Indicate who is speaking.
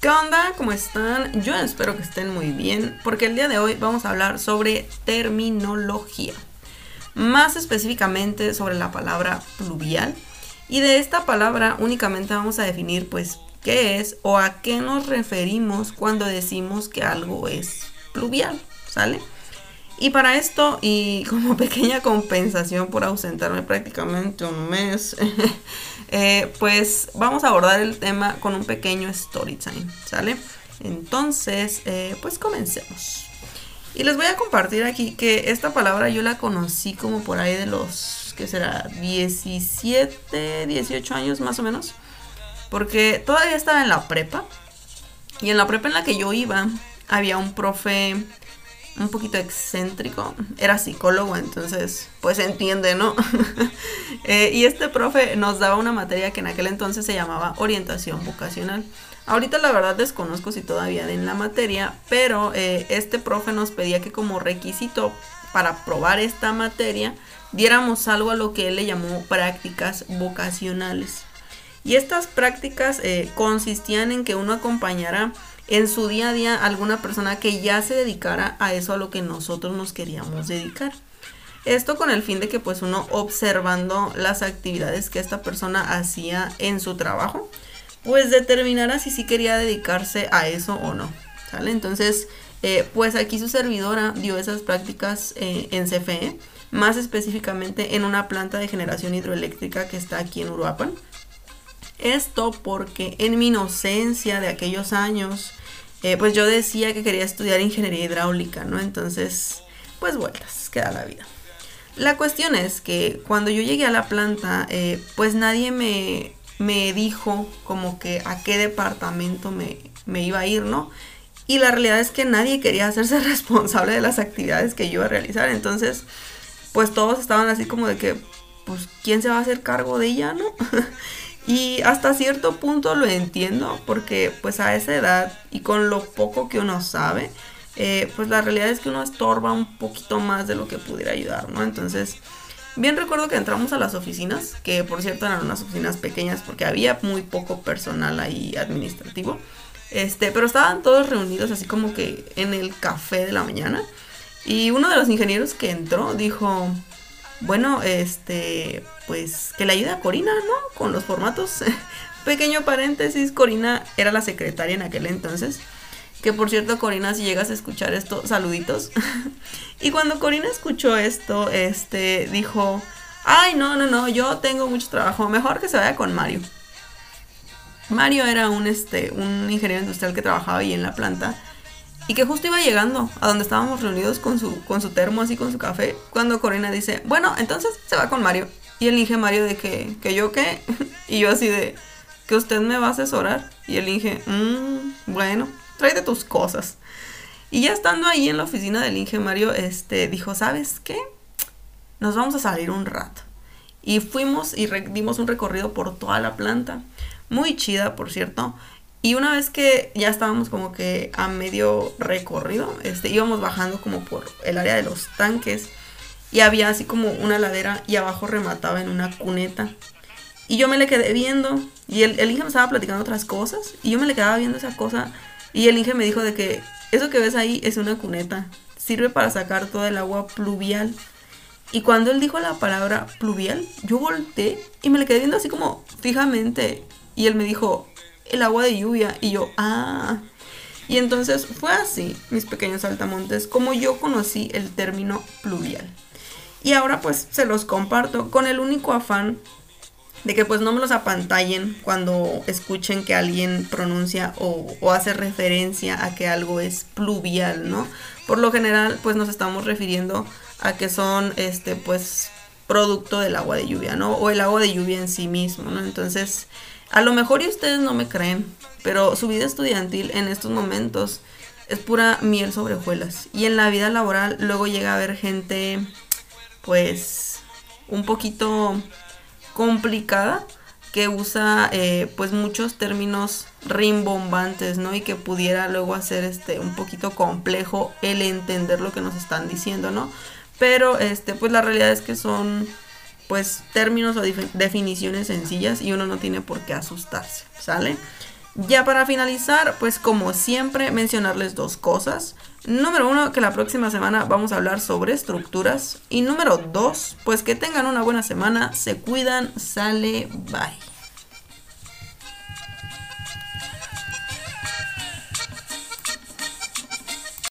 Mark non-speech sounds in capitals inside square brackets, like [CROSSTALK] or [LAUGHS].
Speaker 1: ¿Qué onda? ¿Cómo están? Yo espero que estén muy bien porque el día de hoy vamos a hablar sobre terminología. Más específicamente sobre la palabra pluvial. Y de esta palabra únicamente vamos a definir pues qué es o a qué nos referimos cuando decimos que algo es pluvial, ¿sale? Y para esto, y como [LAUGHS] pequeña compensación por ausentarme prácticamente un mes, [LAUGHS] eh, pues vamos a abordar el tema con un pequeño story time, ¿sale? Entonces, eh, pues comencemos. Y les voy a compartir aquí que esta palabra yo la conocí como por ahí de los, ¿qué será? 17, 18 años más o menos. Porque todavía estaba en la prepa. Y en la prepa en la que yo iba, había un profe un poquito excéntrico, era psicólogo, entonces pues entiende, ¿no? [LAUGHS] Eh, y este profe nos daba una materia que en aquel entonces se llamaba orientación vocacional. Ahorita la verdad desconozco si todavía den la materia, pero eh, este profe nos pedía que como requisito para probar esta materia diéramos algo a lo que él le llamó prácticas vocacionales. Y estas prácticas eh, consistían en que uno acompañara en su día a día alguna persona que ya se dedicara a eso a lo que nosotros nos queríamos dedicar. Esto con el fin de que pues uno observando las actividades que esta persona hacía en su trabajo, pues determinara si sí quería dedicarse a eso o no. Entonces, eh, pues aquí su servidora dio esas prácticas eh, en CFE, más específicamente en una planta de generación hidroeléctrica que está aquí en Uruapan. Esto porque en mi inocencia de aquellos años, eh, pues yo decía que quería estudiar ingeniería hidráulica, ¿no? Entonces, pues vueltas, queda la vida. La cuestión es que cuando yo llegué a la planta, eh, pues nadie me, me, dijo como que a qué departamento me, me iba a ir, ¿no? Y la realidad es que nadie quería hacerse [LAUGHS] responsable de las actividades que yo iba a realizar. Entonces, pues todos estaban así como de que, pues, ¿quién se va a hacer cargo de ella, no? [LAUGHS] Y hasta cierto punto lo entiendo porque pues a esa edad y con lo poco que uno sabe, eh, pues la realidad es que uno estorba un poquito más de lo que pudiera ayudar, ¿no? Entonces, bien recuerdo que entramos a las oficinas, que por cierto eran unas oficinas pequeñas porque había muy poco personal ahí administrativo. Este, pero estaban todos reunidos así como que en el café de la mañana. Y uno de los ingenieros que entró dijo, bueno, este, pues que le ayude a Corina, ¿no? Con los formatos. [LAUGHS] Pequeño paréntesis, Corina era la secretaria en aquel entonces. Que por cierto, Corina, si llegas a escuchar esto, saluditos. [LAUGHS] y cuando Corina escuchó esto, este, dijo, ay, no, no, no, yo tengo mucho trabajo, mejor que se vaya con Mario. Mario era un, este, un ingeniero industrial que trabajaba ahí en la planta y que justo iba llegando a donde estábamos reunidos con su, con su termo, así con su café, cuando Corina dice, bueno, entonces se va con Mario. Y el Inge Mario de que, que yo qué, [LAUGHS] y yo así de, que usted me va a asesorar. Y el Inge, mmm, bueno, tráete tus cosas. Y ya estando ahí en la oficina del Inge Mario, este, dijo, ¿sabes qué? Nos vamos a salir un rato. Y fuimos y dimos un recorrido por toda la planta. Muy chida, por cierto. Y una vez que ya estábamos como que a medio recorrido, este, íbamos bajando como por el área de los tanques y había así como una ladera y abajo remataba en una cuneta. Y yo me le quedé viendo y el, el me estaba platicando otras cosas y yo me le quedaba viendo esa cosa y el Inge me dijo de que eso que ves ahí es una cuneta, sirve para sacar todo el agua pluvial. Y cuando él dijo la palabra pluvial, yo volteé y me le quedé viendo así como fijamente y él me dijo, el agua de lluvia. Y yo, ah. Y entonces fue así, mis pequeños saltamontes, como yo conocí el término pluvial. Y ahora pues se los comparto con el único afán de que pues no me los apantallen cuando escuchen que alguien pronuncia o, o, hace referencia a que algo es pluvial, ¿no? Por lo general pues nos estamos refiriendo a que son este pues producto del agua de lluvia, ¿no? O el agua de lluvia en sí mismo, ¿no? Entonces a lo mejor y ustedes no me creen, pero su vida estudiantil en estos momentos es pura miel sobre hojuelas. Y en la vida laboral luego llega a haber gente, pues, un poquito complicada que usa eh, pues muchos términos rimbombantes, ¿no? Y que pudiera luego hacer este un poquito complejo el entender lo que nos están diciendo, ¿no? Pero este pues la realidad es que son pues términos o definiciones sencillas y uno no tiene por qué asustarse, ¿sale? Ya para finalizar, pues como siempre, mencionarles dos cosas. Número uno, que la próxima semana vamos a hablar sobre estructuras. Y número dos, pues que tengan una buena semana, se cuidan, sale, bye.